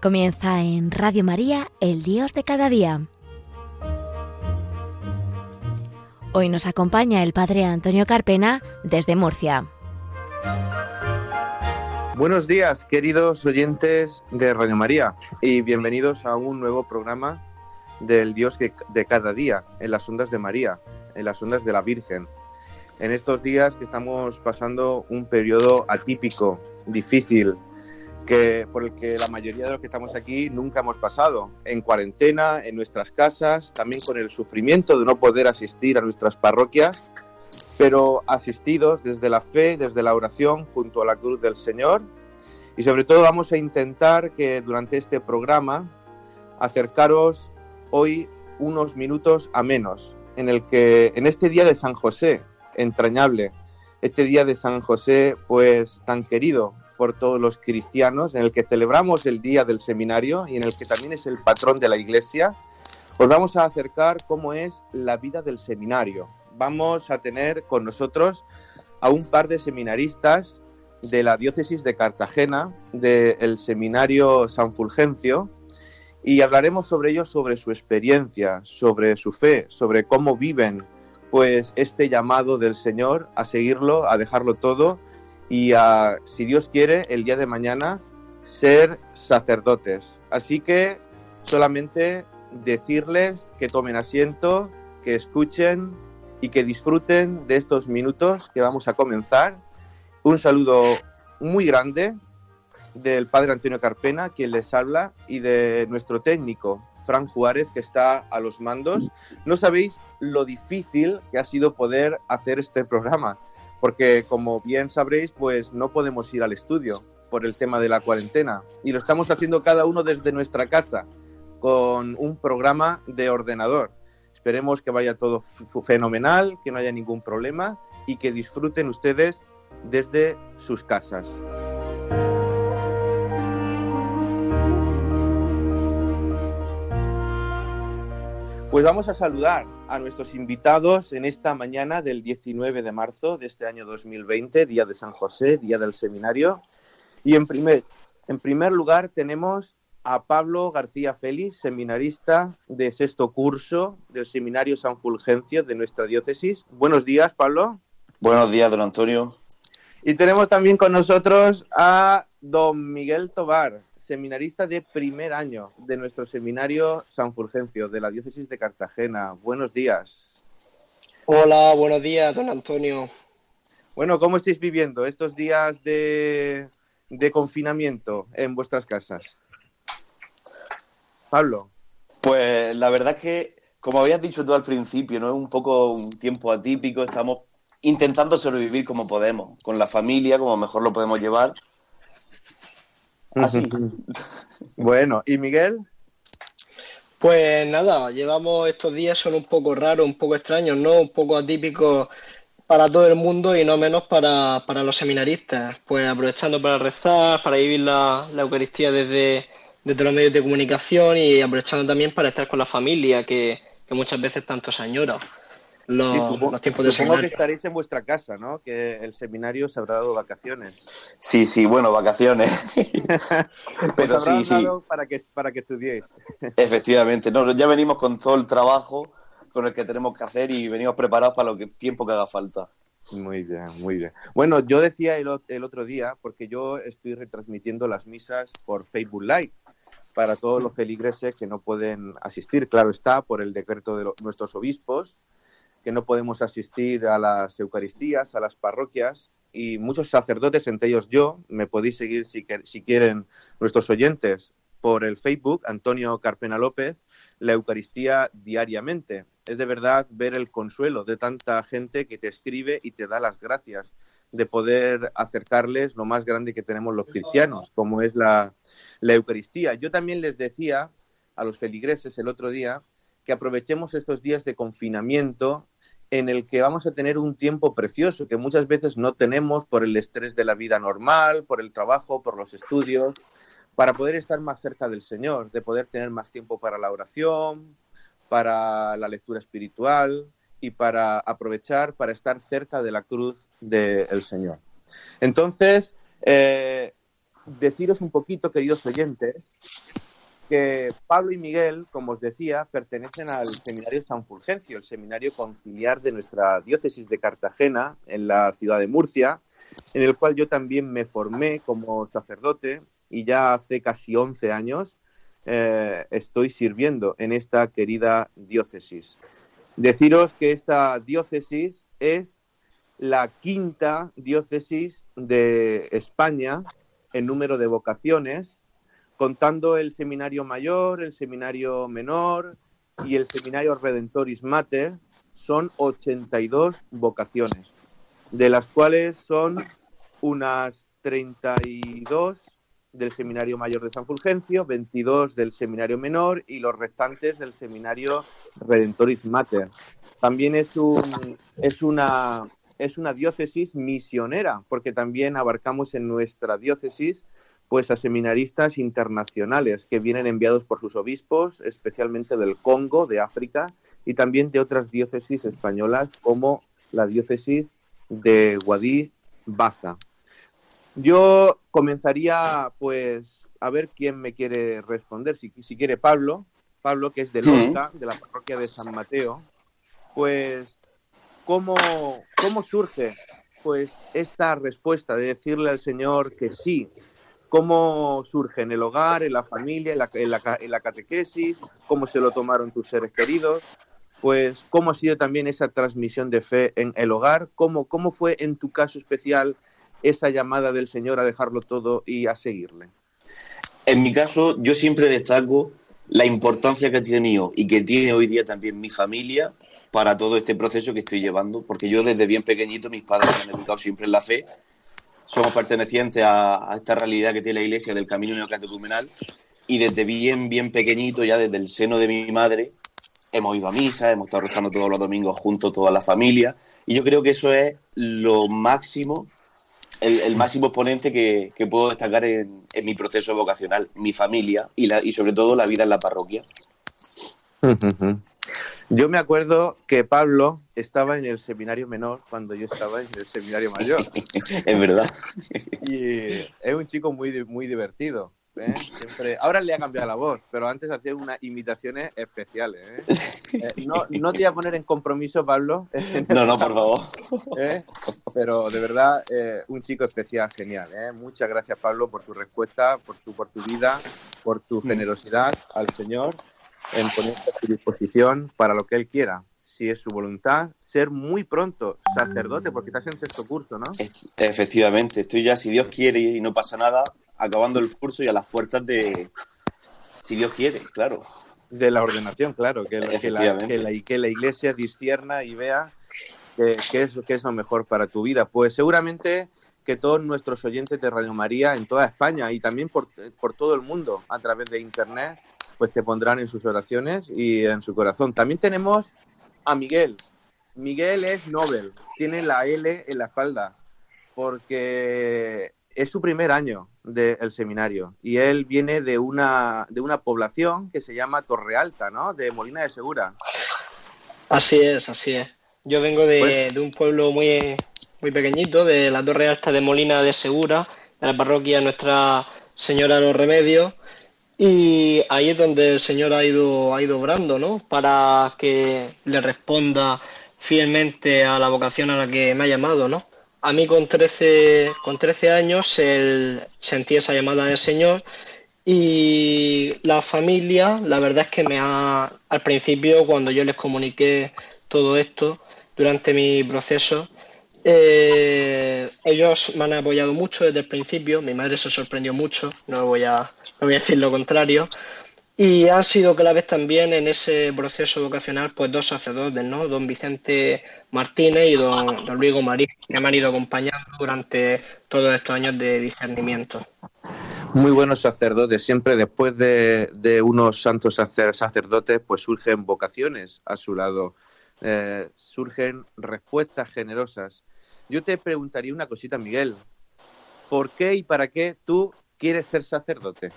Comienza en Radio María, el Dios de cada día. Hoy nos acompaña el Padre Antonio Carpena desde Murcia. Buenos días, queridos oyentes de Radio María, y bienvenidos a un nuevo programa del Dios de cada día, en las ondas de María, en las ondas de la Virgen. En estos días que estamos pasando un periodo atípico, difícil, que, por el que la mayoría de los que estamos aquí nunca hemos pasado, en cuarentena, en nuestras casas, también con el sufrimiento de no poder asistir a nuestras parroquias, pero asistidos desde la fe, desde la oración, junto a la cruz del Señor. Y sobre todo vamos a intentar que durante este programa acercaros hoy unos minutos a menos, en el que en este día de San José, entrañable, este día de San José, pues tan querido por todos los cristianos, en el que celebramos el Día del Seminario y en el que también es el patrón de la Iglesia, os vamos a acercar cómo es la vida del seminario. Vamos a tener con nosotros a un par de seminaristas de la diócesis de Cartagena, del seminario San Fulgencio, y hablaremos sobre ellos, sobre su experiencia, sobre su fe, sobre cómo viven pues este llamado del Señor a seguirlo, a dejarlo todo y a, si Dios quiere, el día de mañana ser sacerdotes. Así que solamente decirles que tomen asiento, que escuchen y que disfruten de estos minutos que vamos a comenzar. Un saludo muy grande del Padre Antonio Carpena, quien les habla, y de nuestro técnico, Fran Juárez, que está a los mandos. No sabéis lo difícil que ha sido poder hacer este programa porque como bien sabréis, pues no podemos ir al estudio por el tema de la cuarentena y lo estamos haciendo cada uno desde nuestra casa con un programa de ordenador. Esperemos que vaya todo fenomenal, que no haya ningún problema y que disfruten ustedes desde sus casas. Pues vamos a saludar a nuestros invitados en esta mañana del 19 de marzo de este año 2020, Día de San José, Día del Seminario. Y en primer, en primer lugar tenemos a Pablo García Félix, seminarista de sexto curso del Seminario San Fulgencio de nuestra diócesis. Buenos días, Pablo. Buenos días, don Antonio. Y tenemos también con nosotros a don Miguel Tobar, seminarista de primer año de nuestro seminario San Fulgencio, de la diócesis de Cartagena. Buenos días. Hola, buenos días, don Antonio. Bueno, ¿cómo estáis viviendo estos días de, confinamiento en vuestras casas? Pablo. Pues la verdad es que, como habías dicho tú al principio, no es un poco un tiempo atípico, estamos intentando sobrevivir como podemos, con la familia, como mejor lo podemos llevar, Así. bueno, ¿y Miguel? Pues nada, llevamos estos días, son un poco raros, un poco extraños, ¿no? Un poco atípicos para todo el mundo y no menos para, los seminaristas. Pues aprovechando para rezar, para vivir la, Eucaristía desde, desde los medios de comunicación y aprovechando también para estar con la familia, que, que muchas veces tanto se añora los, tiempos de seminario. que estaréis en vuestra casa, ¿no? Que el seminario se habrá dado vacaciones. Sí, sí, bueno, vacaciones. Pero sí, sí. Para que, para que estudiéis. Efectivamente, no, ya venimos con todo el trabajo con el que tenemos que hacer y venimos preparados para lo tiempo que haga falta. Muy bien, muy bien. Bueno, yo decía el, el otro día, porque yo estoy retransmitiendo las misas por Facebook Live para todos los feligreses que no pueden asistir, claro está, por el decreto de nuestros obispos, que no podemos asistir a las Eucaristías, a las parroquias, y muchos sacerdotes, entre ellos yo, me podéis seguir si, quieren nuestros oyentes por el Facebook, Antonio Carpena López, la Eucaristía diariamente. Es de verdad ver el consuelo de tanta gente que te escribe y te da las gracias de poder acercarles lo más grande que tenemos los cristianos, como es la, la Eucaristía. Yo también les decía a los feligreses el otro día que aprovechemos estos días de confinamiento en el que vamos a tener un tiempo precioso que muchas veces no tenemos por el estrés de la vida normal, por el trabajo, por los estudios, para poder estar más cerca del Señor, de poder tener más tiempo para la oración, para la lectura espiritual y para aprovechar para estar cerca de la cruz del Señor. Entonces, eh, deciros un poquito, queridos oyentes, que Pablo y Miguel, como os decía, pertenecen al Seminario San Fulgencio, el seminario conciliar de nuestra diócesis de Cartagena, en la ciudad de Murcia, en el cual yo también me formé como sacerdote y ya hace casi 11 años eh, estoy sirviendo en esta querida diócesis. Deciros que esta diócesis es la quinta diócesis de España en número de vocaciones contando el seminario mayor, el seminario menor y el seminario Redentoris Mater, son 82 vocaciones, de las cuales son unas 32 del Seminario Mayor de San Fulgencio, 22 del Seminario Menor y los restantes del Seminario Redentoris Mater. También es, es una diócesis misionera, porque también abarcamos en nuestra diócesis pues a seminaristas internacionales que vienen enviados por sus obispos, especialmente del Congo, de África, y también de otras diócesis españolas como la diócesis de Guadix Baza. Yo comenzaría pues a ver quién me quiere responder, si, si quiere Pablo, Pablo que es de Lorca, de la parroquia de San Mateo, pues ¿cómo, cómo surge pues esta respuesta de decirle al Señor que sí, cómo surge en el hogar, en la familia, en la, catequesis, cómo se lo tomaron tus seres queridos, pues cómo ha sido también esa transmisión de fe en el hogar, cómo, cómo fue en tu caso especial esa llamada del Señor a dejarlo todo y a seguirle. En mi caso, yo siempre destaco la importancia que ha tenido y que tiene hoy día también mi familia para todo este proceso que estoy llevando, porque yo desde bien pequeñito mis padres me han educado siempre en la fe somos pertenecientes a, esta realidad que tiene la Iglesia del camino neocatecumenal y desde bien, bien pequeñito, ya desde el seno de mi madre, hemos ido a misa, hemos estado rezando todos los domingos juntos, toda la familia, y yo creo que eso es lo máximo, el, máximo exponente que, puedo destacar en, mi proceso vocacional, mi familia y, la, y sobre todo la vida en la parroquia. Yo me acuerdo que Pablo estaba en el seminario menor cuando yo estaba en el seminario mayor. es verdad. Y es un chico muy, muy divertido. ¿eh? Siempre... Ahora le ha cambiado la voz, pero antes hacía unas imitaciones especiales. ¿eh? Eh, no, no, te voy a poner en compromiso, Pablo. no, no, por favor. Pero de verdad, un chico especial, genial. Muchas gracias, Pablo, por tu respuesta, por tu, por tu vida, por tu generosidad al Señor en ponerte a su disposición para lo que él quiera, si es su voluntad, ser muy pronto sacerdote, porque estás en sexto curso, ¿no? Efectivamente, estoy ya, si Dios quiere y no pasa nada, acabando el curso y a las puertas de, si Dios quiere, claro. De la ordenación, claro, que, la, que, la, que, la, iglesia discierna y vea qué es, es lo mejor para tu vida. Pues seguramente que todos nuestros oyentes de Radio María en toda España y también por, por todo el mundo a través de Internet pues te pondrán en sus oraciones y en su corazón. También tenemos a Miguel. Miguel es Nobel, tiene la L en la espalda, porque es su primer año del seminario y él viene de una, de una población que se llama Torre Alta, ¿no? De Molina de Segura. Así es, así es. Yo vengo de, pues de un pueblo muy, muy pequeñito, de la Torre Alta de Molina de Segura, de la parroquia Nuestra Señora de los Remedios, y ahí es donde el Señor ha ido, ha ido obrando, ¿no? Para que le responda fielmente a la vocación a la que me ha llamado, ¿no? A mí con 13, con 13 años sentí esa llamada del Señor y la familia, la verdad es que me ha, al principio cuando yo les comuniqué todo esto, durante mi proceso, eh, ellos me han apoyado mucho desde el principio, mi madre se sorprendió mucho, no voy a voy a decir lo contrario. Y han sido claves también en ese proceso vocacional, pues dos sacerdotes, ¿no? Don Vicente Martínez y don, don Luis Marí, que me han ido acompañando durante todos estos años de discernimiento. Muy buenos sacerdotes. Siempre después de, de unos santos sacerdotes, pues surgen vocaciones a su lado, eh, surgen respuestas generosas. Yo te preguntaría una cosita, Miguel. ¿Por qué y para qué tú quieres ser sacerdote?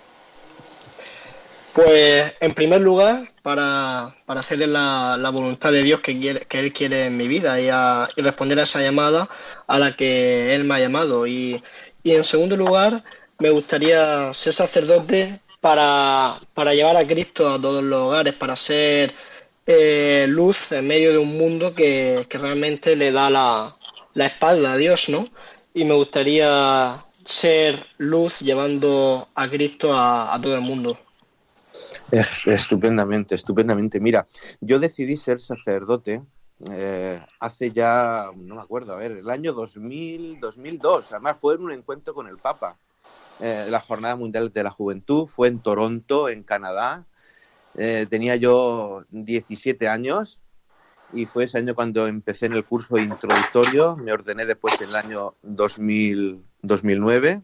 Pues en primer lugar, para, para hacer la, la, voluntad de Dios que, quiere, que Él quiere en mi vida y, responder a esa llamada a la que Él me ha llamado. Y, y en segundo lugar, me gustaría ser sacerdote para, para llevar a Cristo a todos los hogares, para ser eh, luz en medio de un mundo que, realmente le da la, la, espalda a Dios, ¿no? Y me gustaría ser luz llevando a Cristo a, todo el mundo. Estupendamente, estupendamente. Mira, yo decidí ser sacerdote eh, hace ya, no me acuerdo, a ver, el año 2000, 2002. Además fue en un encuentro con el Papa. Eh, la Jornada Mundial de la Juventud fue en Toronto, en Canadá. Eh, tenía yo 17 años y fue ese año cuando empecé en el curso introductorio. Me ordené después del año 2000, 2009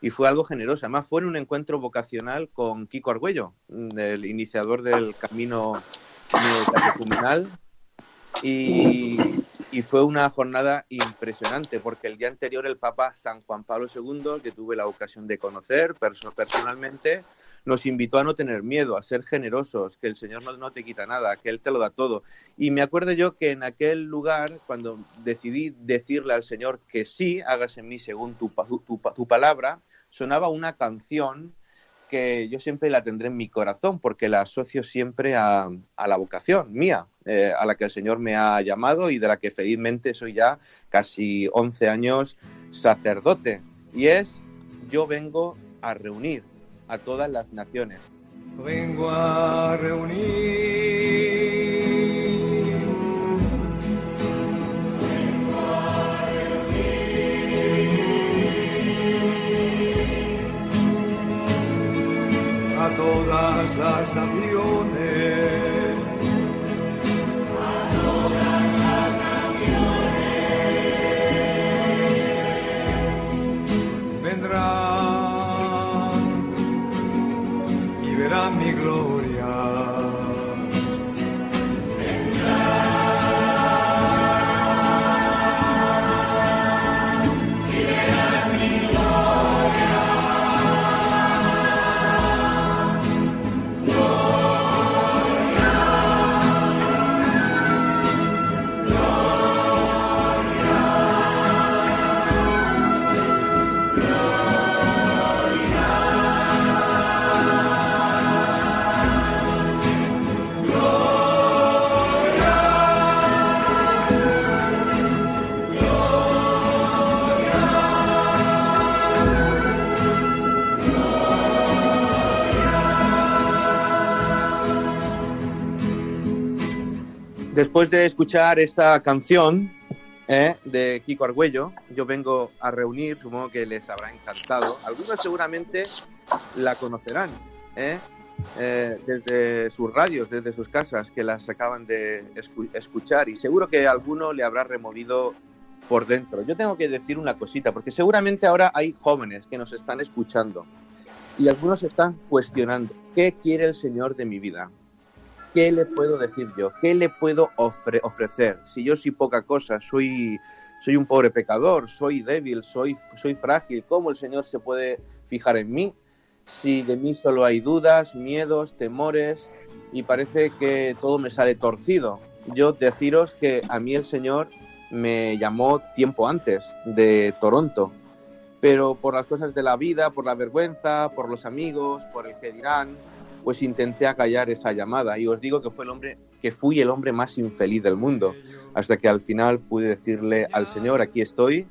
y fue algo generoso. Además, fue en un encuentro vocacional con Kiko Argüello, el iniciador del camino catecumenal. Y, y, fue una jornada impresionante porque el día anterior el Papa San Juan Pablo II, que tuve la ocasión de conocer personalmente, nos invitó a no tener miedo, a ser generosos, que el Señor no, no, te quita nada, que Él te lo da todo. Y me acuerdo yo que en aquel lugar, cuando decidí decirle al Señor que sí, hagas en mí según tu, palabra, sonaba una canción que yo siempre la tendré en mi corazón porque la asocio siempre a, a la vocación mía, eh, a la que el Señor me ha llamado y de la que felizmente soy ya casi 11 años sacerdote. Y es, yo vengo a reunir a todas las naciones. Vengo a reunir todas las naciones. Después de escuchar esta canción eh, de Kiko Argüello, yo vengo a reunir, supongo que les habrá encantado. Algunos seguramente la conocerán eh, eh, desde sus radios, desde sus casas, que las acaban de escuchar y seguro que alguno le habrá removido por dentro. Yo tengo que decir una cosita, porque seguramente ahora hay jóvenes que nos están escuchando y algunos están cuestionando, ¿qué quiere el Señor de mi vida? ¿Qué le puedo decir yo? ¿Qué le puedo ofrecer? Si yo soy poca cosa, soy, soy un pobre pecador, soy débil, soy, soy frágil, ¿cómo el Señor se puede fijar en mí? Si de mí solo hay dudas, miedos, temores y parece que todo me sale torcido. Yo deciros que a mí el Señor me llamó tiempo antes de Toronto, pero por las cosas de la vida, por la vergüenza, por los amigos, por el que dirán, pues intenté acallar esa llamada y os digo que fue el hombre que fui el hombre más infeliz del mundo, hasta que al final pude decirle al Señor, aquí estoy,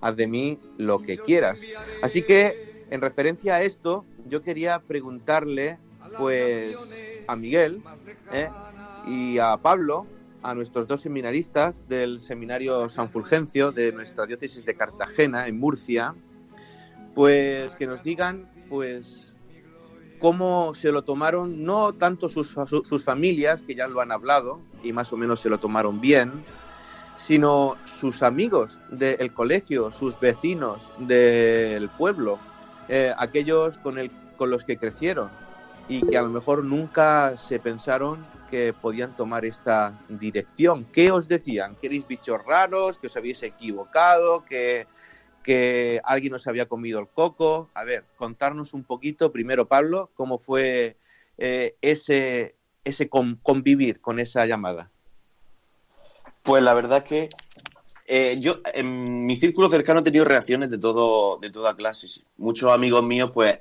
haz de mí lo que quieras. Así que en referencia a esto, yo quería preguntarle pues a Miguel ¿eh? y a Pablo, a nuestros dos seminaristas del seminario San Fulgencio de nuestra diócesis de Cartagena en Murcia, pues que nos digan pues cómo se lo tomaron, no tanto sus, sus, familias, que ya lo han hablado y más o menos se lo tomaron bien, sino sus amigos del colegio, sus vecinos del pueblo, eh, aquellos con, el, con los que crecieron y que a lo mejor nunca se pensaron que podían tomar esta dirección. ¿Qué os decían? ¿Que erais bichos raros? ¿Que os habéis equivocado? ¿Que que alguien nos había comido el coco. A ver, contarnos un poquito, primero Pablo, cómo fue eh, ese, ese convivir con esa llamada. Pues la verdad que Eh, yo, en mi círculo cercano he tenido reacciones de todo, de toda clase. Muchos amigos míos, pues,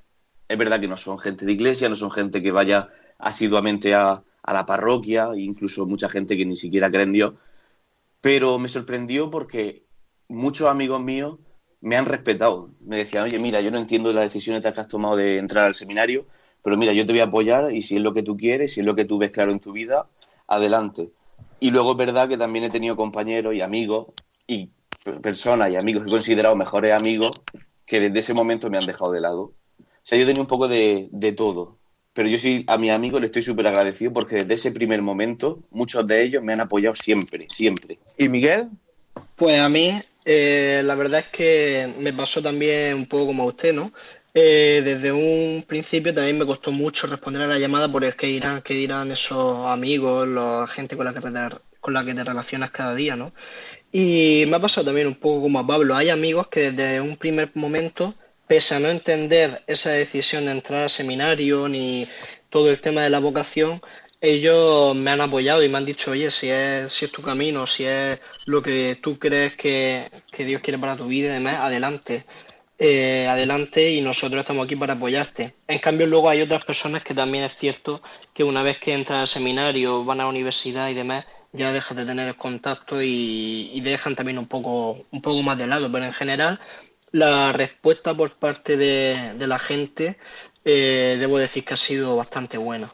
es verdad que no son gente de iglesia, no son gente que vaya asiduamente a, a la parroquia, incluso mucha gente que ni siquiera cree en Dios. Pero me sorprendió porque muchos amigos míos me han respetado. Me decían, oye, mira, yo no entiendo las decisiones que has tomado de entrar al seminario, pero mira, yo te voy a apoyar y si es lo que tú quieres, si es lo que tú ves claro en tu vida, adelante. Y luego es verdad que también he tenido compañeros y amigos y per- personas y amigos que he considerado mejores amigos que desde ese momento me han dejado de lado. O sea, yo he tenido un poco de, de todo. Pero yo sí, a mis amigos les estoy súper agradecido porque desde ese primer momento, muchos de ellos me han apoyado siempre, siempre. ¿Y Miguel? Pues a mí, eh, la verdad es que me pasó también un poco como a usted, ¿no? Eh, desde un principio también me costó mucho responder a la llamada por el que dirán, qué dirán esos amigos, la gente con la que te, con la que te relacionas cada día, ¿no? Y me ha pasado también un poco como a Pablo. Hay amigos que desde un primer momento, pese a no entender esa decisión de entrar al seminario ni todo el tema de la vocación, ellos me han apoyado y me han dicho, oye, si es, si es tu camino, si es lo que tú crees que, que Dios quiere para tu vida y demás, adelante. Eh, adelante y nosotros estamos aquí para apoyarte. En cambio, luego hay otras personas que también es cierto que una vez que entran al seminario, van a la universidad y demás, ya dejas de tener el contacto y, dejan también un poco, un poco más de lado. Pero en general, la respuesta por parte de, de la gente, eh, debo decir que ha sido bastante buena.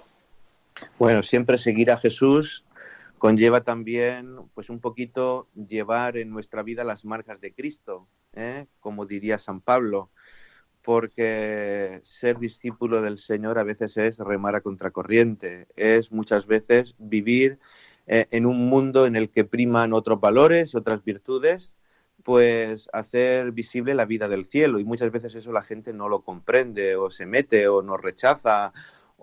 Bueno, siempre seguir a Jesús conlleva también, pues un poquito llevar en nuestra vida las marcas de Cristo, ¿eh? como diría San Pablo, porque ser discípulo del Señor a veces es remar a contracorriente, es muchas veces vivir eh, en un mundo en el que priman otros valores y otras virtudes, pues hacer visible la vida del cielo y muchas veces eso la gente no lo comprende o se mete o nos rechaza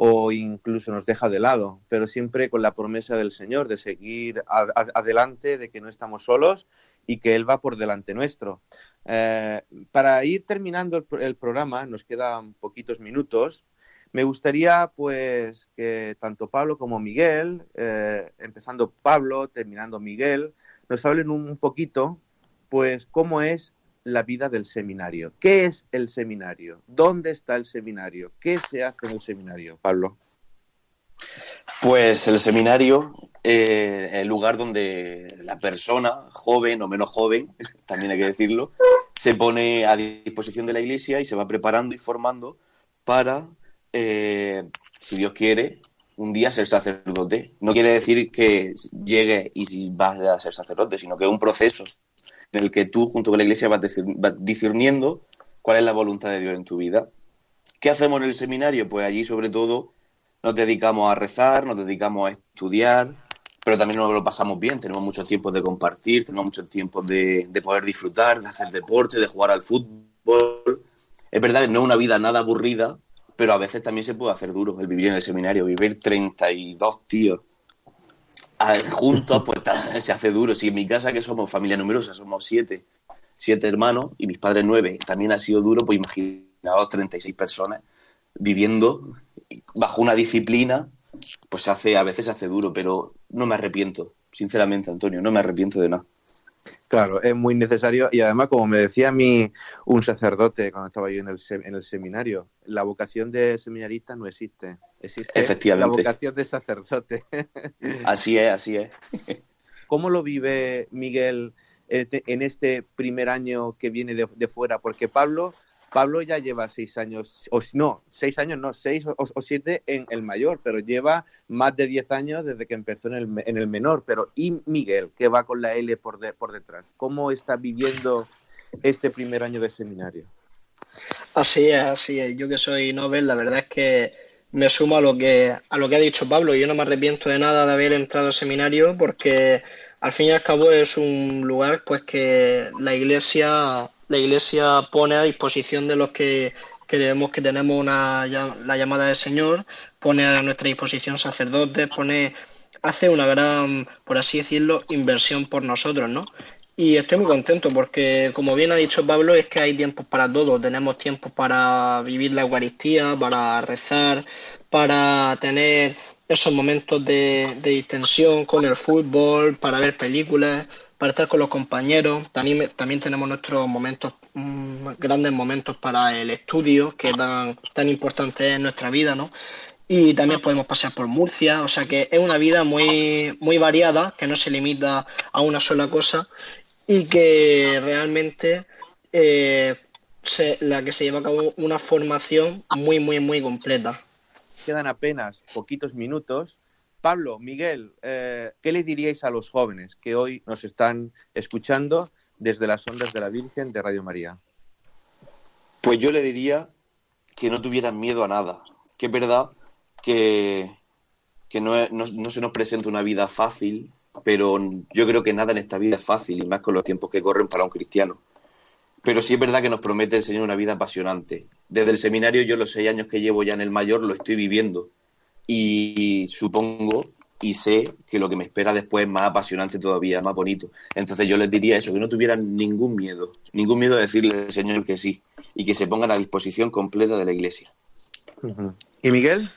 o incluso nos deja de lado, pero siempre con la promesa del Señor de seguir adelante, de que no estamos solos y que Él va por delante nuestro. Eh, para ir terminando el programa, nos quedan poquitos minutos. Me gustaría, pues, que tanto Pablo como Miguel, eh, empezando Pablo, terminando Miguel, nos hablen un poquito, pues, cómo es la vida del seminario. ¿Qué es el seminario? ¿Dónde está el seminario? ¿Qué se hace en el seminario, Pablo? Pues el seminario, eh, el lugar donde la persona, joven o menos joven, también hay que decirlo, se pone a disposición de la iglesia y se va preparando y formando para, eh, si Dios quiere, un día ser sacerdote. No quiere decir que llegue y vas a ser sacerdote, sino que es un proceso en el que tú, junto con la iglesia, vas discern- vas discerniendo cuál es la voluntad de Dios en tu vida. ¿Qué hacemos en el seminario? Pues allí, sobre todo, nos dedicamos a rezar, nos dedicamos a estudiar, pero también nos lo pasamos bien. Tenemos muchos tiempos de compartir, tenemos muchos tiempos de, de poder disfrutar, de hacer deporte, de jugar al fútbol. Es verdad que no es una vida nada aburrida, pero a veces también se puede hacer duro el vivir en el seminario. Vivir 32 tíos juntos, pues se hace duro. Si en mi casa, que somos familia numerosa, somos siete, siete hermanos y mis padres nueve, también ha sido duro, pues imaginaos 36 personas viviendo bajo una disciplina, pues hace, a veces se hace duro, pero no me arrepiento, sinceramente, Antonio, no me arrepiento de nada. Claro, es muy necesario y además, como me decía a mí un sacerdote cuando estaba yo en el, en el seminario, la vocación de seminarista no existe, existe Efectivamente. la vocación de sacerdote. Así es, así es. ¿Cómo lo vive Miguel eh, en este primer año que viene de, de fuera? Porque Pablo, Pablo ya lleva seis años, o no, seis años, no, seis o, siete en el mayor, pero lleva más de diez años desde que empezó en el, en el menor. Pero ¿y Miguel, que va con la L por, de- por detrás? ¿Cómo está viviendo este primer año de seminario? Así es, así es. Yo que soy Nobel, la verdad es que me sumo a lo que, a lo que ha dicho Pablo. Yo no me arrepiento de nada de haber entrado al seminario porque al fin y al cabo es un lugar pues que la iglesia, la iglesia pone a disposición de los que creemos que tenemos una, la llamada del Señor, pone a nuestra disposición sacerdotes, pone, hace una gran, por así decirlo, inversión por nosotros, ¿no? Y estoy muy contento porque, como bien ha dicho Pablo, es que hay tiempos para todo. Tenemos tiempos para vivir la Eucaristía, para rezar, para tener esos momentos de, de distensión con el fútbol, para ver películas, para estar con los compañeros. También, también tenemos nuestros momentos, mm, grandes momentos para el estudio, que tan, tan importante en nuestra vida, ¿no? Y también podemos pasar por Murcia, o sea que es una vida muy, muy variada, que no se limita a una sola cosa y que realmente eh, la que se lleva a cabo una formación muy, muy, muy completa. Quedan apenas poquitos minutos. Pablo, Miguel, eh, ¿qué le diríais a los jóvenes que hoy nos están escuchando desde las ondas de la Virgen de Radio María? Pues yo le diría que no tuvieran miedo a nada, que es verdad que, que no, se nos presenta una vida fácil, pero yo creo que nada en esta vida es fácil, y más con los tiempos que corren para un cristiano. Pero sí es verdad que nos promete el Señor una vida apasionante. Desde el seminario, yo los seis años que llevo ya en el mayor, lo estoy viviendo. Y supongo y sé que lo que me espera después es más apasionante todavía, más bonito. Entonces yo les diría eso, que no tuvieran ningún miedo, ningún miedo de decirle al Señor que sí y que se pongan a disposición completa de la Iglesia. ¿Y Miguel?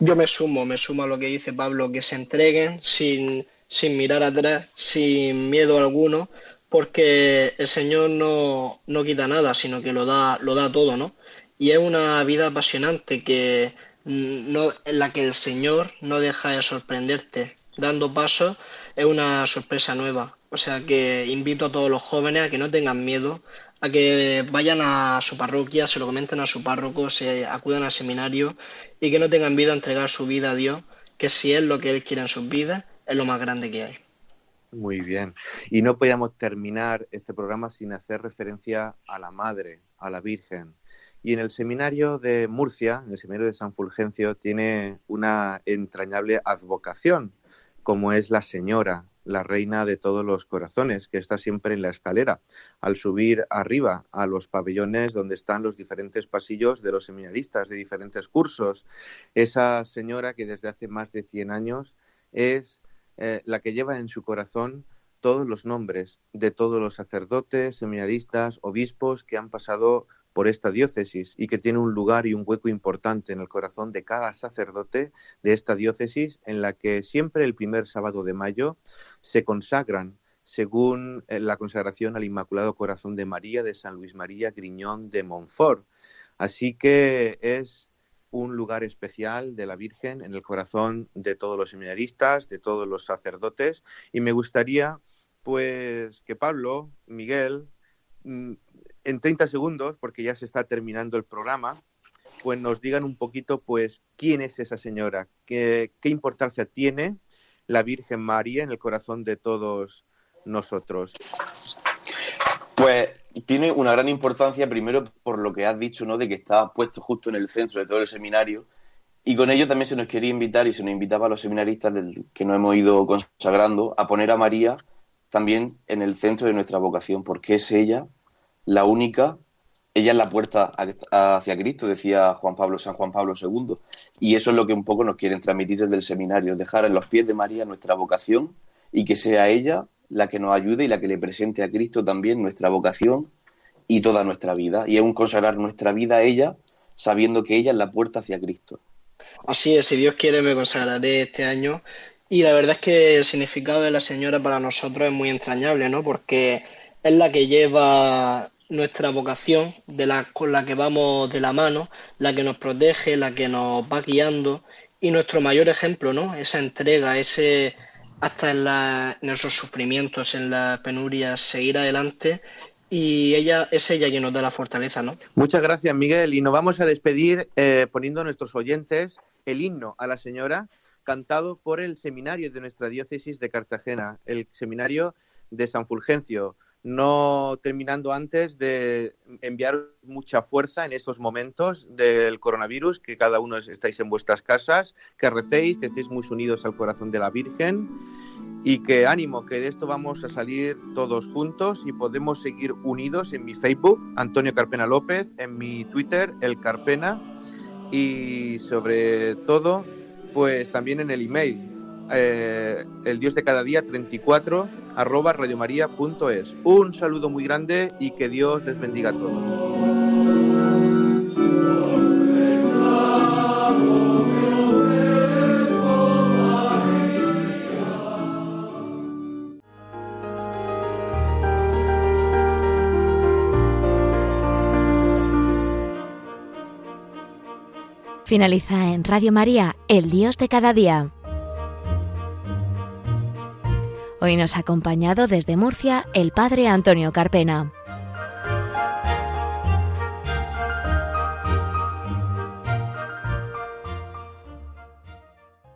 Yo me sumo, me sumo a lo que dice Pablo, que se entreguen sin, sin mirar atrás, sin miedo alguno, porque el Señor no, no quita nada, sino que lo da, lo da todo, ¿no? Y es una vida apasionante que no, en la que el Señor no deja de sorprenderte. Dando pasos es una sorpresa nueva. O sea que invito a todos los jóvenes a que no tengan miedo, a que vayan a su parroquia, se lo comenten a su párroco, se acudan al seminario y que no tengan miedo a entregar su vida a Dios, que si es lo que Él quiere en sus vidas, es lo más grande que hay. Muy bien. Y no podíamos terminar este programa sin hacer referencia a la Madre, a la Virgen. Y en el seminario de Murcia, en el seminario de San Fulgencio, tiene una entrañable advocación, como es la Señora, la Reina de todos los corazones, que está siempre en la escalera, al subir arriba a los pabellones donde están los diferentes pasillos de los seminaristas de diferentes cursos. Esa señora que desde hace más de 100 años es eh, la que lleva en su corazón todos los nombres de todos los sacerdotes, seminaristas, obispos que han pasado por esta diócesis y que tiene un lugar y un hueco importante en el corazón de cada sacerdote de esta diócesis en la que siempre el primer sábado de mayo se consagran según eh, la consagración al Inmaculado Corazón de María de San Luis María Griñón de Montfort. Así que es un lugar especial de la Virgen en el corazón de todos los seminaristas, de todos los sacerdotes. Y me gustaría, pues, que Pablo, Miguel, mm, en 30 segundos, porque ya se está terminando el programa, pues nos digan un poquito, pues, quién es esa señora, qué, qué importancia tiene la Virgen María en el corazón de todos nosotros. Pues tiene una gran importancia, primero por lo que has dicho, ¿no? De que está puesto justo en el centro de todo el seminario. Y con ello también se nos quería invitar y se nos invitaba a los seminaristas del, que nos hemos ido consagrando a poner a María también en el centro de nuestra vocación, porque es ella la única, ella es la puerta hacia Cristo, decía Juan Pablo, San Juan Pablo II. Y eso es lo que un poco nos quieren transmitir desde el seminario, dejar en los pies de María nuestra vocación y que sea ella la que nos ayude y la que le presente a Cristo también nuestra vocación y toda nuestra vida. Y es un consagrar nuestra vida a ella, sabiendo que ella es la puerta hacia Cristo. Así es, si Dios quiere me consagraré este año. Y la verdad es que el significado de la Señora para nosotros es muy entrañable, ¿no? Porque es la que lleva nuestra vocación, de la, con la que vamos de la mano, la que nos protege, la que nos va guiando y nuestro mayor ejemplo, ¿no? Esa entrega, ese hasta en, la, en esos sufrimientos, en las penurias, seguir adelante y ella es ella quien nos da la fortaleza, ¿no? Muchas gracias, Miguel. Y nos vamos a despedir eh, poniendo a nuestros oyentes el himno a la señora cantado por el seminario de nuestra diócesis de Cartagena, el seminario de San Fulgencio. No terminando antes de enviar mucha fuerza en estos momentos del coronavirus, que cada uno estáis en vuestras casas, que recéis, que estéis muy unidos al corazón de la Virgen y que ánimo, que de esto vamos a salir todos juntos y podemos seguir unidos en mi Facebook, Antonio Carpena López, en mi Twitter, El Carpena, y sobre todo, pues también en el email, eh, el Dios de cada día 34 arroba radiomaria.es. Un saludo muy grande y que Dios les bendiga a todos. Finaliza en Radio María, El Dios de cada día. Hoy nos ha acompañado desde Murcia el Padre Antonio Carpena.